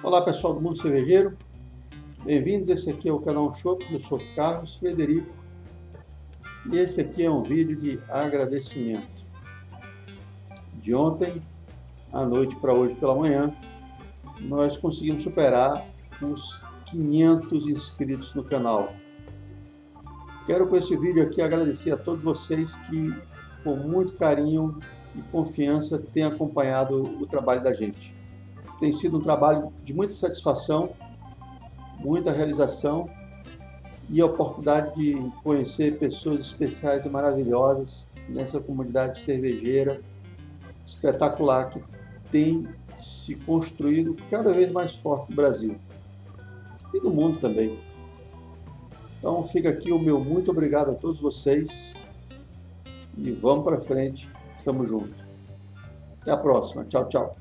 Olá pessoal do Mundo Cervejeiro, bem-vindos, esse aqui é o canal Shop, eu sou Carlos Frederico e esse aqui é um vídeo de agradecimento. De ontem à noite para hoje pela manhã, nós conseguimos superar os 500 inscritos no canal. Quero com esse vídeo aqui agradecer a todos vocês que com muito carinho e confiança têm acompanhado o trabalho da gente tem sido um trabalho de muita satisfação, muita realização e a oportunidade de conhecer pessoas especiais e maravilhosas nessa comunidade cervejeira espetacular que tem se construído cada vez mais forte no Brasil e no mundo também. Então fica aqui o meu muito obrigado a todos vocês e vamos para frente, tamo junto. Até a próxima, tchau, tchau.